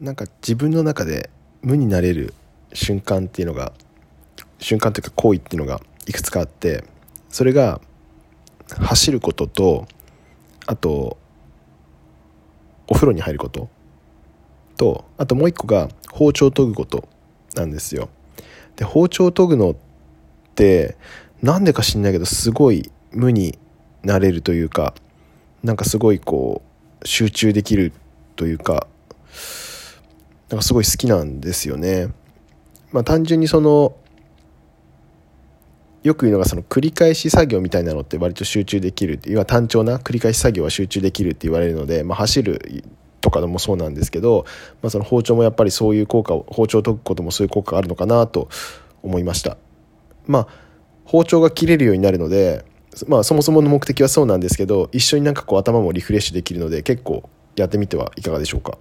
なんか自分の中で無になれる瞬間っていうのが瞬間というか行為っていうのがいくつかあってそれが走ることとあとお風呂に入ることとあともう一個が包丁を研ぐことなんですよ。で包丁を研ぐのってなんでか知んないけどすごい無になれるというかなんかすごいこう集中できるというかなんかすごい好きなんですよね。まあ単純にそのよく言うのがその繰り返し作業みたいなのって割と集中できる要は単調な繰り返し作業は集中できるって言われるので、まあ、走るとかでもそうなんですけど、まあ、その包丁もやっぱりそういう効果を包丁を研ぐこともそういう効果があるのかなと思いましたまあ包丁が切れるようになるのでまあそもそもの目的はそうなんですけど一緒になんかこう頭もリフレッシュできるので結構やってみてはいかがでしょうか？